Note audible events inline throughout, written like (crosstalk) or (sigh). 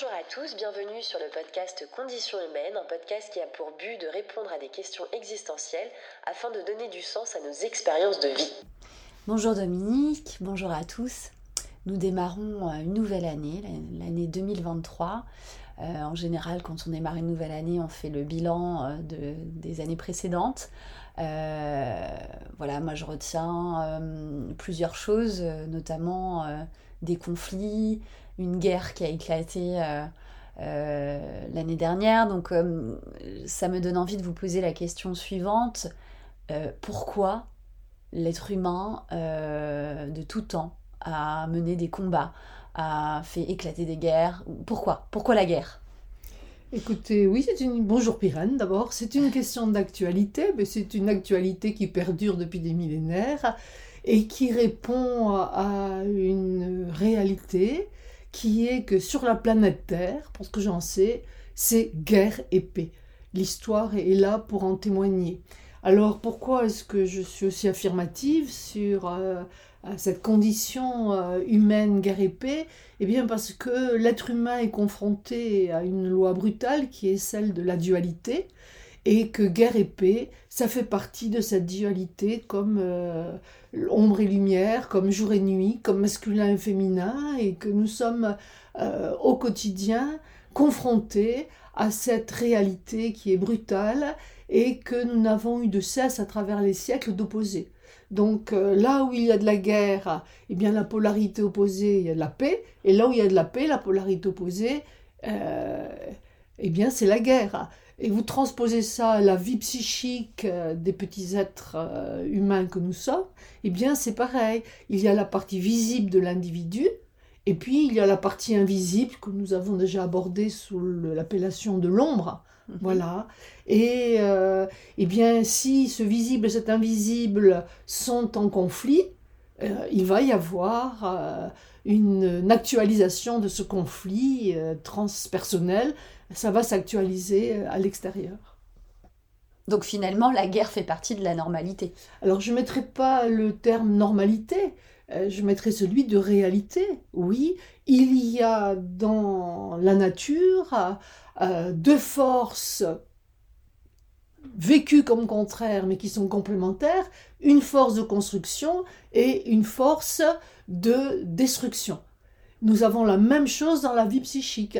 Bonjour à tous, bienvenue sur le podcast Conditions humaines, un podcast qui a pour but de répondre à des questions existentielles afin de donner du sens à nos expériences de vie. Bonjour Dominique, bonjour à tous. Nous démarrons euh, une nouvelle année, l'année 2023. Euh, en général, quand on démarre une nouvelle année, on fait le bilan euh, de, des années précédentes. voilà, moi je retiens plusieurs choses, notamment des conflits, une guerre qui a éclaté l'année dernière. Donc ça me donne envie de vous poser la question suivante. pourquoi l'être humain de tout temps a mené des combats, a fait éclater des guerres? Pourquoi? Pourquoi la guerre? Écoutez, oui, c'est une. Bonjour Pirène d'abord. C'est une question d'actualité, mais c'est une actualité qui perdure depuis des millénaires et qui répond à une réalité qui est que sur la planète Terre, pour ce que j'en sais, c'est guerre et. L'histoire est là pour en témoigner. Alors pourquoi est-ce que je suis aussi affirmative sur euh, cette condition euh, humaine guerre et Eh bien parce que l'être humain est confronté à une loi brutale qui est celle de la dualité et que guerre et paix, ça fait partie de cette dualité comme euh, ombre et lumière, comme jour et nuit, comme masculin et féminin, et que nous sommes euh, au quotidien confrontés à cette réalité qui est brutale et que nous n'avons eu de cesse à travers les siècles d'opposer. Donc euh, là où il y a de la guerre, eh bien la polarité opposée, il y a de la paix, et là où il y a de la paix, la polarité opposée, eh bien c'est la guerre. Et vous transposez ça à la vie psychique euh, des petits êtres humains que nous sommes, eh bien c'est pareil. Il y a la partie visible de l'individu, et puis il y a la partie invisible que nous avons déjà abordée sous l'appellation de l'ombre. Mhm. Voilà. Et euh, eh bien, si ce visible et cet invisible sont en conflit, euh, il va y avoir euh, une, actualisation de ce conflit transpersonnel. Ça va s'actualiser à l'extérieur. Donc finalement, la guerre fait partie de la normalité. Alors je ne mettrai pas le terme normalité, je mettrai celui de réalité. Oui, il y a dans la nature euh, deux forces vécues comme contraires mais qui sont complémentaires, une force de construction et une force de destruction. Nous avons la même chose dans la vie psychique.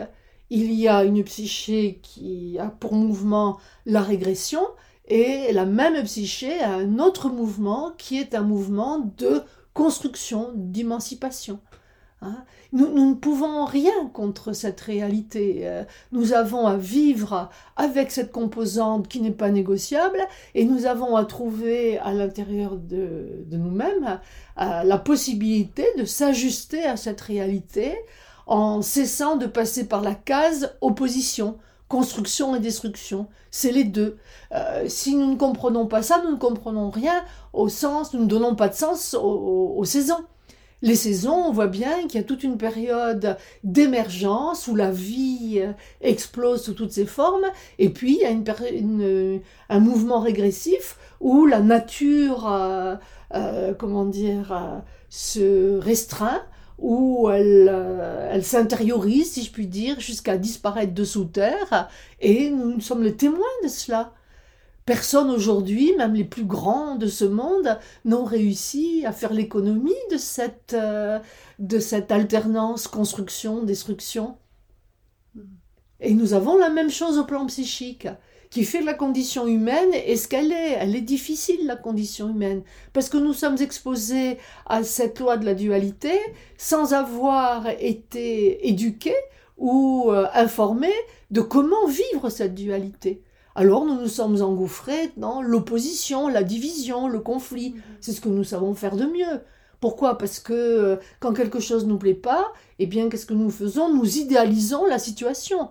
Il y a une psyché qui a pour mouvement la régression et la même psyché a un autre mouvement qui est un mouvement de construction, d'émancipation. Hein. nous, ne pouvons rien contre cette réalité. Euh, nous avons à vivre avec cette composante qui n'est pas négociable et nous avons à trouver à l'intérieur de, nous-mêmes euh, la possibilité de s'ajuster à cette réalité en cessant de passer par la case opposition. Construction et destruction, c'est les deux. Euh, si nous ne comprenons pas ça, nous ne comprenons rien au sens, nous ne donnons pas de sens aux saisons les saisons, on voit bien qu'il y a toute une période d'émergence où la vie euh, explose sous toutes ses formes, et puis il y a une, un mouvement régressif où la nature, euh, euh, comment dire, se restreint, où elle, elle s'intériorise, si je puis dire, jusqu'à disparaître de sous terre, et nous sommes les témoins de cela. Personne aujourd'hui, même les plus grands de ce monde, n'ont réussi à faire l'économie de cette, euh, de cette alternance construction-destruction. Et nous avons la même chose au plan psychique, qui fait la condition humaine est ce qu'elle est. Elle est difficile, la condition humaine, parce que nous sommes exposés à cette loi de la dualité sans avoir été éduqués ou euh, informés de comment vivre cette dualité alors nous nous sommes engouffrés dans l'opposition, la division, le conflit. Mhm. C'est ce que nous savons faire de mieux. Pourquoi? Parce que euh, quand quelque chose ne nous plaît pas, eh bien qu'est-ce que nous faisons? Nous idéalisons la situation.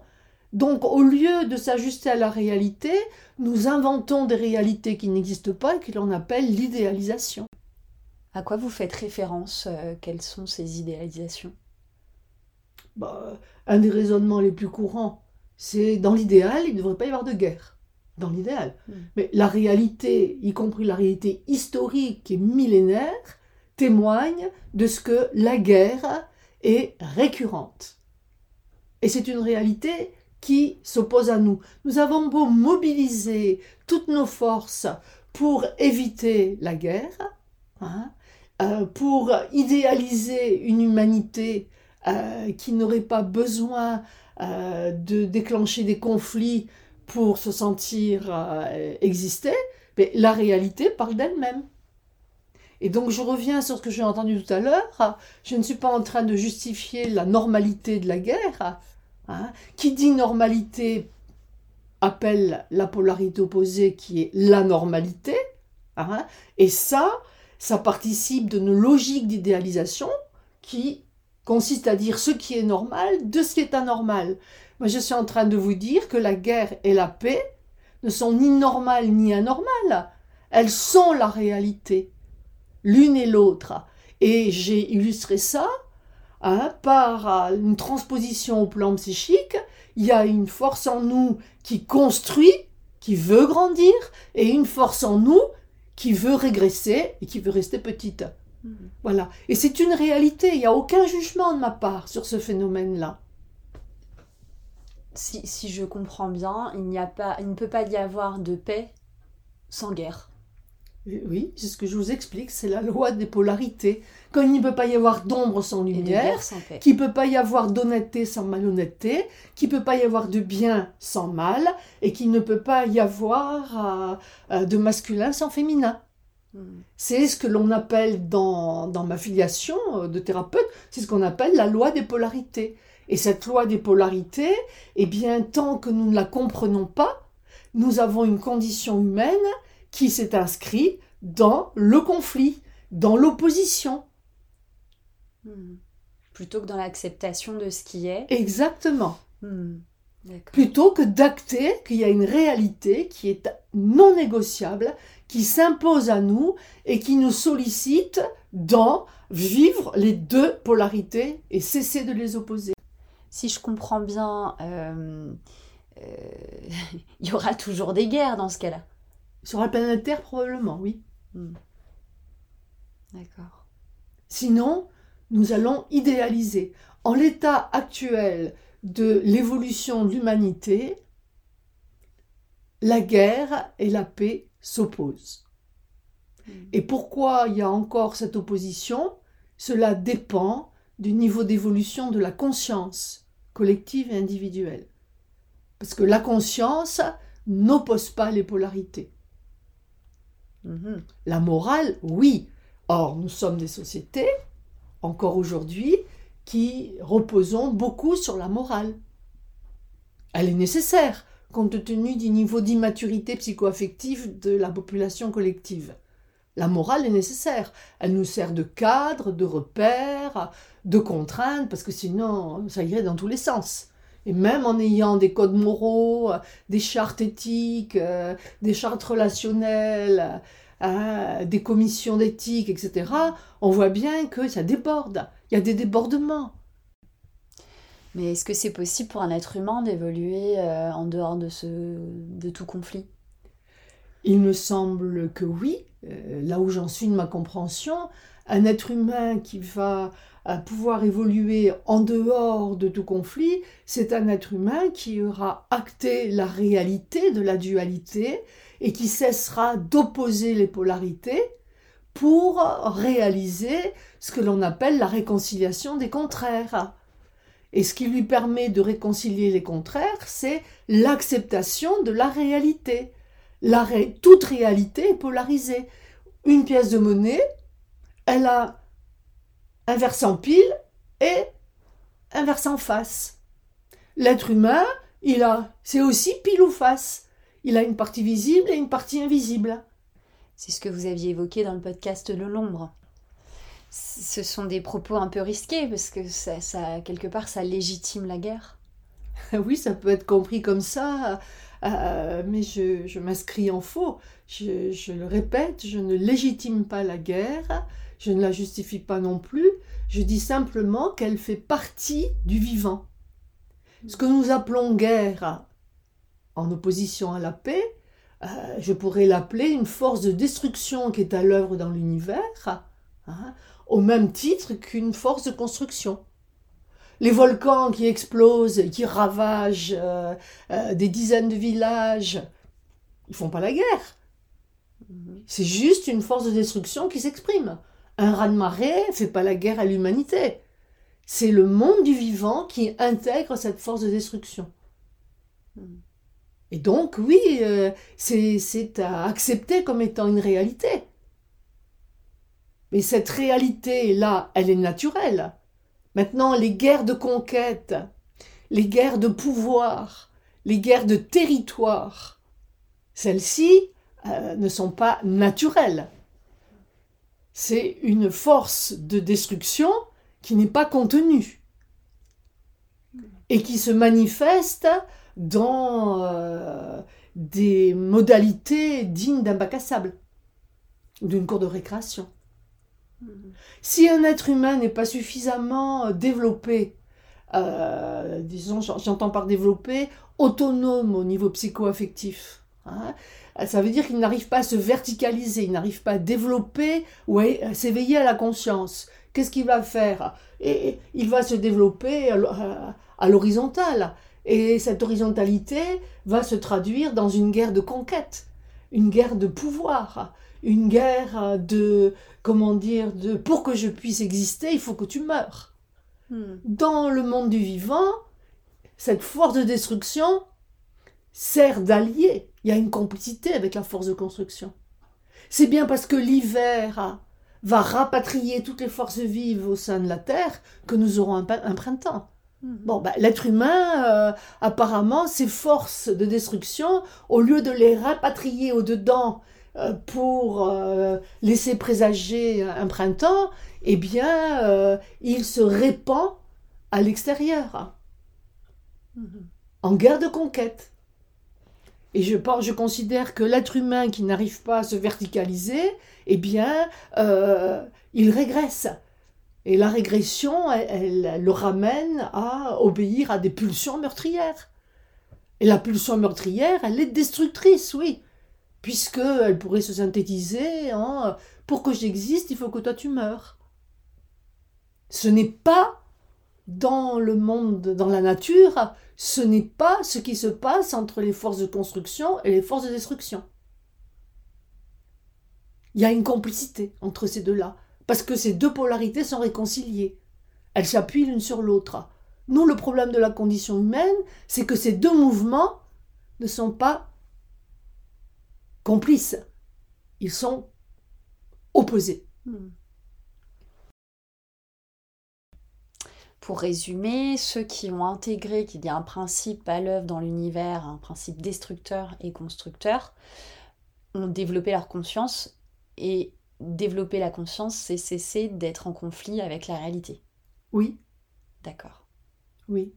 Donc au lieu de s'ajuster à la réalité, nous inventons des réalités qui n'existent pas et que l'on appelle l'idéalisation. À quoi vous faites référence euh, Quelles sont ces idéalisations? Bah, Un des raisonnements les plus courants, c'est dans l'idéal, il ne devrait pas y avoir de guerre. Dans l'idéal. Hmm. Mais la réalité, y compris la réalité historique et millénaire, témoigne de ce que la guerre est récurrente. Et c'est une réalité qui s'oppose à nous. Nous avons beau mobiliser toutes nos forces pour éviter la guerre, hein, euh, pour idéaliser une humanité euh, qui n'aurait pas besoin euh, de déclencher des conflits pour se sentir exister, mais la réalité parle d'elle-même. Et donc je reviens sur ce que j'ai entendu tout à l'heure. Je ne suis pas en train de justifier la normalité de la guerre. Hein. Qui dit normalité appelle la polarité opposée qui est la normalité. Hein. Et ça, ça participe de nos logiques d'idéalisation qui consiste à dire ce qui est normal de ce qui est anormal. Moi, je suis en train de vous dire que la guerre et la paix ne sont ni normales ni anormales. Elles sont la réalité l'une et l'autre. Et j'ai illustré ça hein, par euh, une transposition au plan psychique. Il y a une force en nous qui construit, qui veut grandir, et une force en nous qui veut régresser et qui veut rester petite. Mhm. Voilà. Et c'est une réalité. Il n'y a aucun jugement de ma part sur ce phénomène-là. Si, si, je comprends bien, il, n'y a pas, il ne peut pas y avoir de paix sans guerre. Oui, c'est ce que je vous explique, c'est la loi des polarités. Quand il ne peut pas y avoir d'ombre sans lumière, qu'il ne peut pas y avoir d'honnêteté sans malhonnêteté, qu'il ne peut pas y avoir de bien sans mal, et qu'il ne peut pas y avoir euh, euh, de masculin sans féminin. Hmm. C'est ce que l'on appelle dans, dans ma filiation euh, de thérapeute, c'est ce qu'on appelle la loi des polarités. Et cette loi des polarités, eh bien, tant que nous ne la comprenons pas, nous avons une condition humaine qui s'est inscrit dans le conflit, dans l'opposition. Hmm. Plutôt que dans l'acceptation de ce qui est. Exactement. Hmm. Plutôt que d'acter qu'il y a une réalité qui est non négociable, qui s'impose à nous et qui nous sollicite dans vivre les deux polarités et cesser de les opposer. Si je comprends bien, euh, euh, (laughs) il y aura toujours des guerres dans ce cas-là. Sur la planète Terre, probablement, oui. Hmm. D'accord. Sinon, nous allons idéaliser. En l'état actuel de l'évolution de l'humanité, la guerre et la paix s'opposent. Hmm. Et pourquoi il y a encore cette opposition? Cela dépend du niveau d'évolution de la conscience collective et individuelle. Parce que la conscience n'oppose pas les polarités. Mhm. La morale, oui. Or, nous sommes des sociétés, encore aujourd'hui, qui reposons beaucoup sur la morale. Elle est nécessaire, compte tenu du niveau d'immaturité psychoaffective de la population collective. La morale est nécessaire. Elle nous sert de cadre, de repère, de contrainte, parce que sinon, ça irait dans tous les sens. Et même en ayant des codes moraux, des chartes éthiques, euh, des chartes relationnelles, euh, des commissions d'éthique, etc., on voit bien que ça déborde. Il y a des débordements. Mais est-ce que c'est possible pour un être humain d'évoluer euh, en dehors de, ce, de tout conflit? Il me semble que oui. Là où j'en suis de ma compréhension, un être humain qui va à pouvoir évoluer en dehors de tout conflit, c'est un être humain qui aura acté la réalité de la dualité et qui cessera d'opposer les polarités pour réaliser ce que l'on appelle la réconciliation des contraires. Et ce qui lui permet de réconcilier les contraires, c'est l'acceptation de la réalité. La Toute réalité est polarisée. Une pièce de monnaie, elle a un versant pile et un versant face. L'être humain, il a, c'est aussi pile ou face. Il a une partie visible et une partie invisible. C'est ce que vous aviez évoqué dans le podcast Le L'ombre. Ce sont des propos un peu risqués parce que ça, ça quelque part, ça légitime la guerre. (laughs) oui, ça peut être compris comme ça, euh, mais je, m'inscris en faux. Je, je, le répète, je ne légitime pas la guerre, je ne la justifie pas non plus, je dis simplement qu'elle fait partie du vivant. Ce que nous appelons guerre en opposition à la paix, euh, je pourrais l'appeler une force de destruction qui est à l'œuvre dans l'univers, hein, au même titre qu'une force de construction. Les volcans qui explosent qui ravagent euh, euh, des dizaines de villages, ils font pas la guerre. C'est juste une force de destruction qui s'exprime. Un raz-de-marée fait pas la guerre à l'humanité. C'est le monde du vivant qui intègre cette force de destruction. Et donc, oui, euh, c'est à accepter comme étant une réalité. Mais cette réalité-là, elle est naturelle. Maintenant, les guerres de conquête, les guerres de pouvoir, les guerres de territoire, celles-ci euh, ne sont pas naturelles. C'est une force de destruction qui n'est pas contenue et qui se manifeste dans euh, des modalités dignes d'un bac à sable ou d'une cour de récréation. Si un être humain n'est pas suffisamment euh, développé, euh, disons, j'entends par développé, autonome au niveau psycho-affectif, hein, ça veut dire qu'il n'arrive pas à se verticaliser, il n'arrive pas à développer ou à s'éveiller à la conscience. Qu'est-ce qu'il va faire? Il va se développer à l'horizontale. Et cette horizontalité va se traduire dans une guerre de conquête, une guerre de pouvoir, une guerre de, comment dire, de pour que je puisse exister, il faut que tu meurs. Hmm. Dans le monde du vivant, cette force de destruction sert d'allié. Il y a une complicité avec la force de construction. C'est bien parce que l'hiver va rapatrier toutes les forces vives au sein de la Terre que nous aurons un, printemps. Hmm. Bon, ben, l'être humain, euh, apparemment, ses forces de destruction, au lieu de les rapatrier au-dedans pour euh, laisser présager un printemps, eh bien, euh, il se répand à l'extérieur, mm-hmm. en guerre de conquête. Et je, pense, je considère que l'être humain qui n'arrive pas à se verticaliser, eh bien, il régresse. Et la régression, elle, le ramène à obéir à des pulsions meurtrières. Et la pulsion meurtrière, elle est destructrice, oui puisqu'elle pourrait se synthétiser en pour que j'existe, il faut que toi tu meurs. Ce n'est pas dans le monde, dans la nature, ce n'est pas ce qui se passe entre les forces de construction et les forces de destruction. Il y a une complicité entre ces deux-là, parce que ces deux polarités sont réconciliées. Elles s'appuient l'une sur l'autre. Nous, le problème de la condition humaine, c'est que ces deux mouvements ne sont pas complices. Ils sont opposés. Hmm. Pour résumer, ceux qui ont intégré qu'il y a un principe à l'œuvre dans l'univers, un principe destructeur et constructeur, ont développé leur conscience et développer la conscience, c'est cesser d'être en conflit avec la réalité. Oui. D'accord. Oui.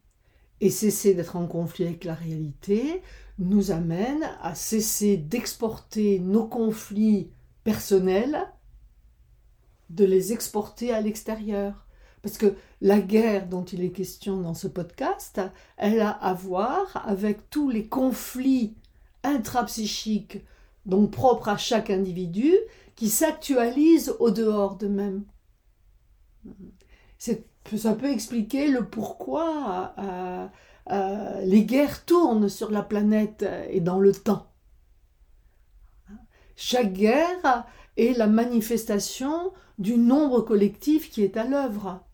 Et cesser d'être en conflit avec la réalité, nous amène à cesser d'exporter nos conflits personnels, de les exporter à l'extérieur. Parce que la guerre dont il est question dans ce podcast, elle a à voir avec tous les conflits intrapsychiques, donc propres à chaque individu, qui s'actualisent au dehors d'eux-mêmes. Ça peut expliquer le pourquoi euh, euh, les guerres tournent sur la planète et dans le temps. Chaque guerre est la manifestation du nombre collectif qui est à l'œuvre.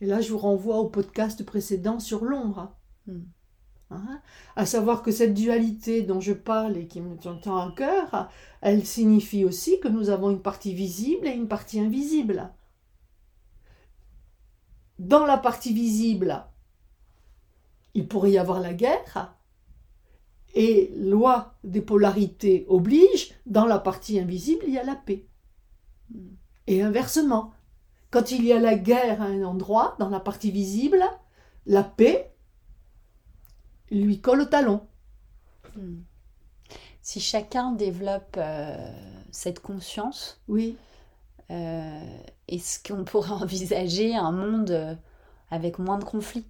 Et là, je vous renvoie au podcast précédent sur l'ombre. Hmm. Hein? à savoir que cette dualité dont je parle et qui me tient à cœur, elle signifie aussi que nous avons une partie visible et une partie invisible. Dans la partie visible, il pourrait y avoir la guerre, et loi des polarités oblige, dans la partie invisible, il y a la paix. Et inversement, quand il y a la guerre à un endroit, dans la partie visible, la paix lui colle au talon. Hmm. Si chacun développe euh, cette conscience, oui. Euh, est-ce qu'on (laughs) pourrait envisager un monde euh, avec moins de conflits?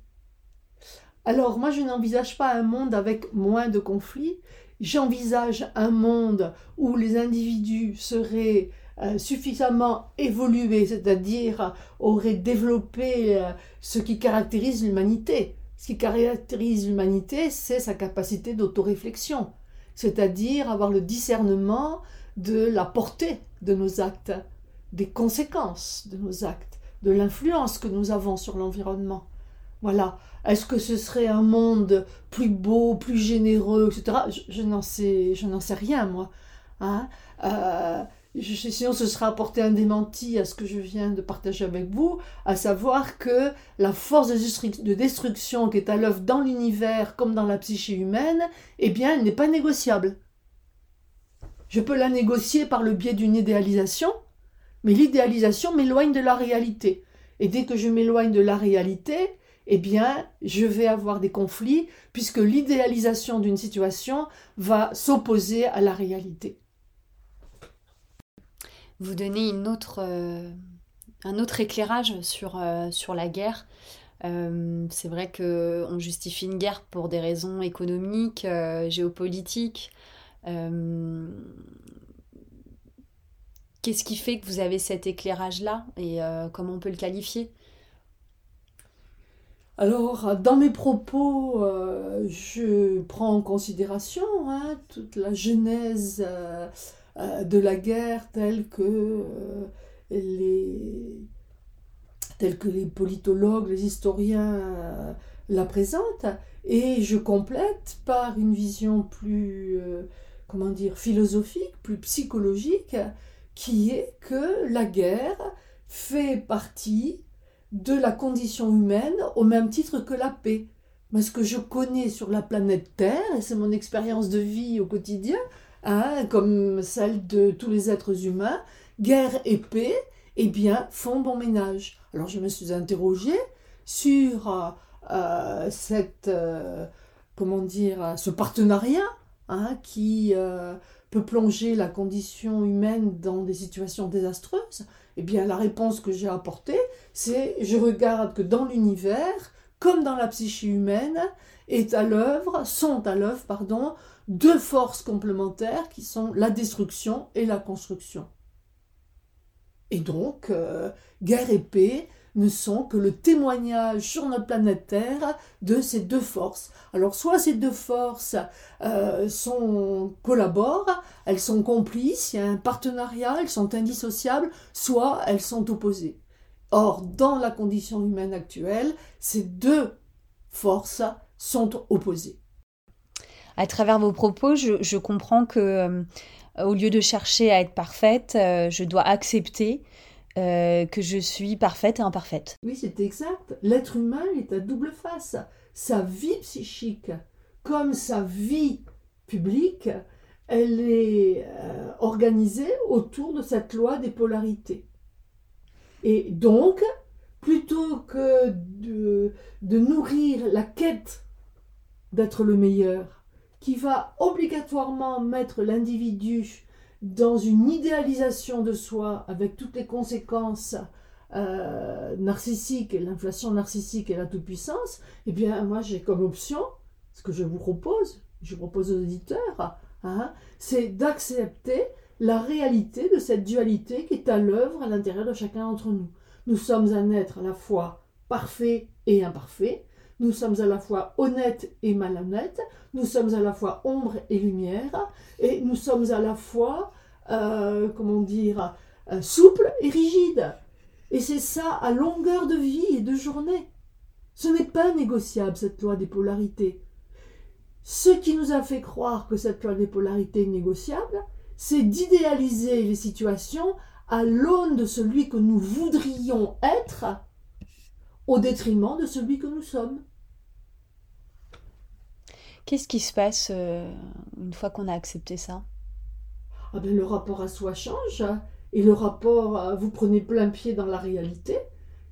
Alors moi, je n'envisage pas un monde avec moins de conflits. J'envisage un monde où les individus seraient euh, suffisamment évolué, c'est-à-dire aurait développé ce qui caractérise l'humanité. Ce qui caractérise l'humanité, c'est sa capacité d'autoréflexion, c'est-à-dire avoir le discernement de la portée de nos actes, des conséquences de nos actes, de l'influence que nous avons sur l'environnement. Voilà. Est-ce que ce serait un monde plus beau, plus généreux, etc. Je, n'en sais, je n'en sais rien, moi. Hein? Euh, sinon, ce sera apporter un démenti à ce que je viens de partager avec vous, à savoir que la force de destruction qui est à l'œuvre dans l'univers comme dans la psyché humaine, eh bien, elle n'est pas négociable. Je peux la négocier par le biais d'une idéalisation, mais l'idéalisation m'éloigne de la réalité. Et dès que je m'éloigne de la réalité, eh bien, je vais avoir des conflits, puisque l'idéalisation d'une situation va s'opposer à la réalité vous autre, euh, un autre éclairage sur, euh, la guerre. Euh, c'est vrai qu'on justifie une guerre pour des raisons économiques, géopolitiques. Qu'est-ce qui fait que vous avez cet éclairage-là et comment on peut le qualifier? Alors, dans mes propos, je prends en considération hein, toute la genèse euh, de la guerre telle que, euh, les, telle que les politologues, les historiens euh, la présentent, et je complète par une vision plus, comment dire, philosophique, plus psychologique, qui est que la guerre fait partie de la condition humaine au même titre que la paix. Mais ce que je connais sur la planète Terre, et c'est mon expérience de vie au quotidien, Hein, comme celle de tous les êtres humains, guerre et paix, eh bien, font bon ménage. Alors je me suis interrogée sur euh, cette, euh, comment dire, ce partenariat hein, qui euh, plonger la condition humaine dans des situations désastreuses. Eh bien, la réponse que j'ai apportée, c'est je regarde que dans l'univers, comme dans la psyché humaine, est à l'œuvre, sont à l'œuvre, pardon, deux forces complémentaires qui sont la destruction et la construction. Et donc, euh, guerre et paix ne sont que le témoignage sur notre planète Terre de ces deux forces. Alors, soit ces deux forces euh, sont, collaborent, elles sont complices, il y a un partenariat, elles sont indissociables, soit elles sont opposées. Or, dans la condition humaine actuelle, ces deux forces sont opposées à travers vos propos, je, comprends que euh, au lieu de chercher à être parfaite, euh, je dois accepter euh, que je suis parfaite et imparfaite. Oui, c'est exact. L'être humain est à double face. Sa vie psychique, comme sa vie publique, elle est organisée autour de cette loi des polarités. Et donc, plutôt que de nourrir la quête d'être le meilleur, qui va obligatoirement mettre l'individu dans une idéalisation de soi avec toutes les conséquences euh, narcissiques, l'inflation narcissique et la toute-puissance, eh bien moi j'ai comme option, ce que je vous propose, je propose aux auditeurs, hein, c'est d'accepter la réalité de cette dualité qui est à l'œuvre à l'intérieur de chacun d'entre nous. Nous sommes un être à la fois parfait et imparfait, nous sommes à la fois honnêtes et malhonnêtes, nous sommes à la fois ombre et lumière, et nous sommes à la fois, euh, comment dire, euh, souples et rigides. Et c'est ça à longueur de vie et de journée. Ce n'est pas négociable, cette loi des polarités. Ce qui nous a fait croire que cette loi des polarités est négociable, c'est d'idéaliser les situations à l'aune de celui que nous voudrions être au détriment de celui que nous sommes. Qu'est-ce qui se passe euh, une fois qu'on a accepté ça? Ah ben, Le rapport à soi change et le rapport, vous prenez plein pied dans la réalité.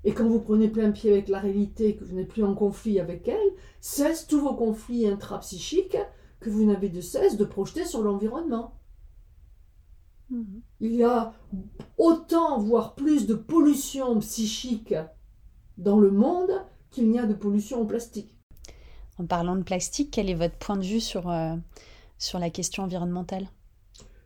Et quand vous prenez plein pied avec la réalité et que vous n'êtes plus en conflit avec elle, cessent tous vos conflits intrapsychiques que vous n'avez de cesse de projeter sur l'environnement. Mhm. Il y a autant, voire plus de pollution psychique dans le monde qu'il n'y a de pollution au plastique. En parlant de plastique, quel est votre point de vue sur, euh, sur la question environnementale?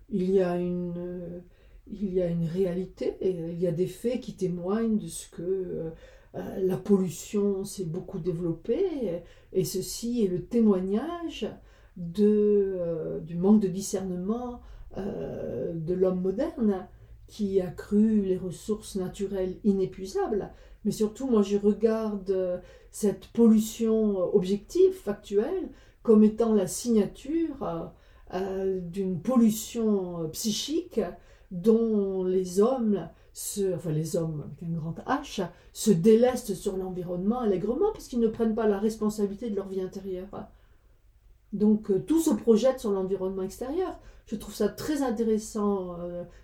Il y, a une, il y a une réalité, et il y a des faits qui témoignent de ce que euh, euh, la pollution s'est beaucoup développée, et ceci est le témoignage de, du manque de discernement de l'homme moderne qui a cru les ressources naturelles inépuisables. Mais surtout, moi, je regarde cette pollution objective, factuelle, comme étant la signature euh, d'une pollution euh, psychique dont les hommes, enfin les hommes avec un grand H, se délestent sur l'environnement allègrement parce qu'ils ne prennent pas la responsabilité de leur vie intérieure. Donc euh, tout se projette sur l'environnement extérieur. Je trouve ça très intéressant,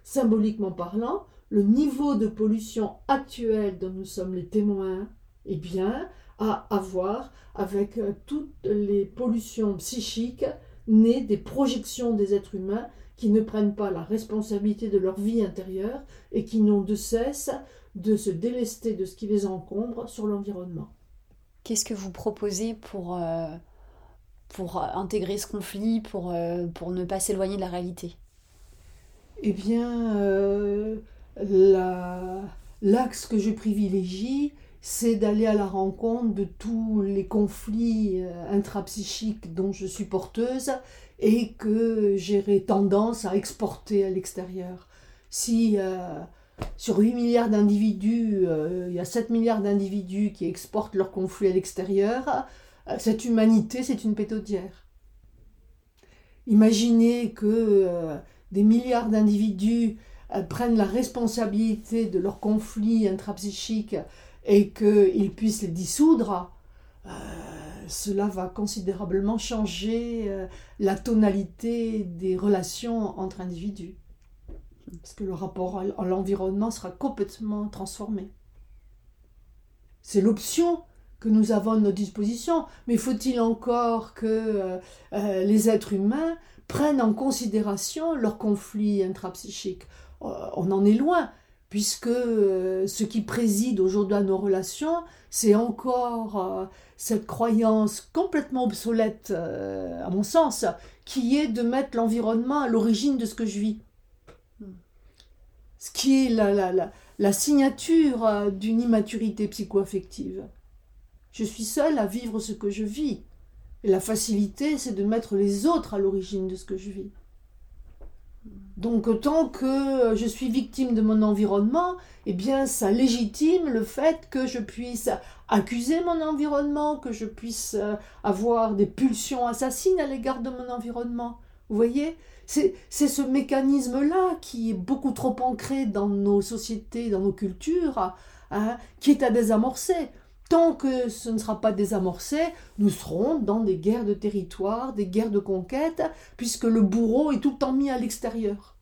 symboliquement parlant. Le niveau de pollution actuel dont nous sommes les témoins, eh bien, à avoir avec toutes les pollutions psychiques nées des projections des êtres humains qui ne prennent pas la responsabilité de leur vie intérieure et qui n'ont de cesse de se délester de ce qui les encombre sur l'environnement. Qu'est-ce que vous proposez pour, euh, pour intégrer ce conflit, pour, euh, pour ne pas s'éloigner de la réalité? Eh bien, euh, l'axe que je privilégie, c'est d'aller à la rencontre de tous les conflits euh, intrapsychiques dont je suis porteuse et que j'ai tendance à exporter à l'extérieur. Si euh, sur 8 milliards d'individus, euh, il y a 7 milliards d'individus qui exportent leurs conflits à l'extérieur, cette humanité, c'est une pétodière. Imaginez que des milliards d'individus prennent la responsabilité de leurs conflits intrapsychiques et qu'ils puissent les dissoudre, euh, cela va considérablement changer euh, la tonalité des relations entre individus. Parce que le rapport à l'environnement sera complètement transformé. C'est l'option que nous avons à notre disposition, mais faut-il encore que euh, les êtres humains prennent en considération leurs conflits intrapsychiques On en est loin puisque euh, ce qui préside aujourd'hui à nos relations, c'est encore euh, cette croyance complètement obsolète, euh, à mon sens, qui est de mettre l'environnement à l'origine de ce que je vis. Ce qui est la, la, la signature d'une immaturité psycho-affective. Je suis seule à vivre ce que je vis. Et la facilité, c'est de mettre les autres à l'origine de ce que je vis. Donc tant que je suis victime de mon environnement, eh bien ça légitime le fait que je puisse accuser mon environnement, que je puisse euh, avoir des pulsions assassines à l'égard de mon environnement. Vous voyez? C'est ce mécanisme-là qui est beaucoup trop ancré dans nos sociétés, dans nos cultures, hein, qui est à désamorcer. Tant que ce ne sera pas désamorcé, nous serons dans des guerres de territoire, des guerres de conquête, puisque le bourreau est tout le temps mis à l'extérieur.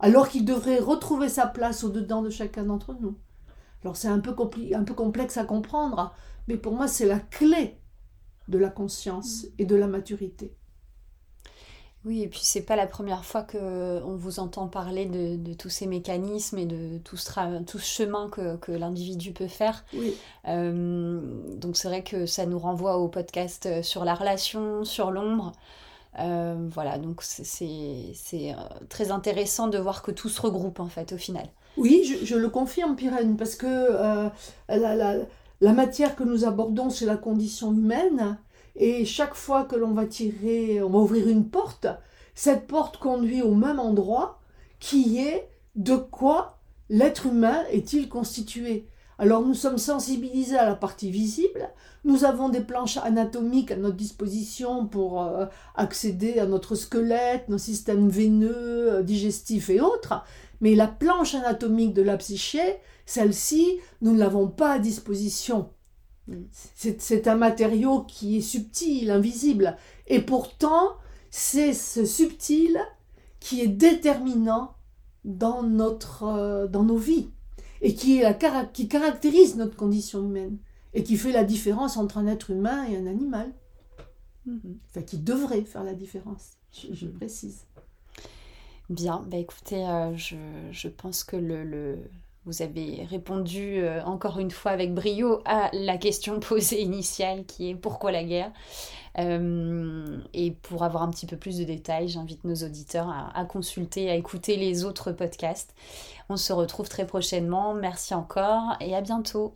Alors qu'il devrait retrouver sa place au-dedans de chacun d'entre nous. Alors c'est un peu, un peu complexe à comprendre, mais pour moi c'est la clé de la conscience et de la maturité. Oui, et puis c'est pas la première fois que on vous entend parler de, tous ces mécanismes et de tout ce, tout ce chemin que, l'individu peut faire. Oui. Euh, donc c'est vrai que ça nous renvoie au podcast euh, sur la relation, sur l'ombre. Euh, voilà, donc c'est très intéressant de voir que tout se regroupe en fait au final. Oui, je, le confirme, Pyrène, parce que la, la, la, matière que nous abordons, c'est la condition humaine. Et chaque fois que l'on va tirer, on va ouvrir une porte, cette porte conduit au même endroit qui est de quoi l'être humain est-il constitué. Alors nous sommes sensibilisés à la partie visible, nous avons des planches anatomiques à notre disposition pour euh, accéder à notre squelette, nos systèmes veineux, euh, digestifs et autres, mais la planche anatomique de la psyché, celle-ci, nous ne l'avons pas à disposition. C'est un matériau qui est subtil, invisible. Et pourtant, c'est ce subtil qui est déterminant dans, notre, euh, dans nos vies et qui, est la, qui caractérise notre condition humaine et qui fait la différence entre un être humain et un animal. Mm-hmm. Enfin, qui devrait faire la différence, je, précise. Bien, bah écoutez, euh, je, je, pense que le vous avez répondu euh, encore une fois avec brio à la question (laughs) posée initiale qui est pourquoi la guerre? Et pour avoir un petit peu plus de détails, j'invite nos auditeurs à, à consulter, à écouter les autres podcasts. On se retrouve très prochainement. Merci encore et à bientôt.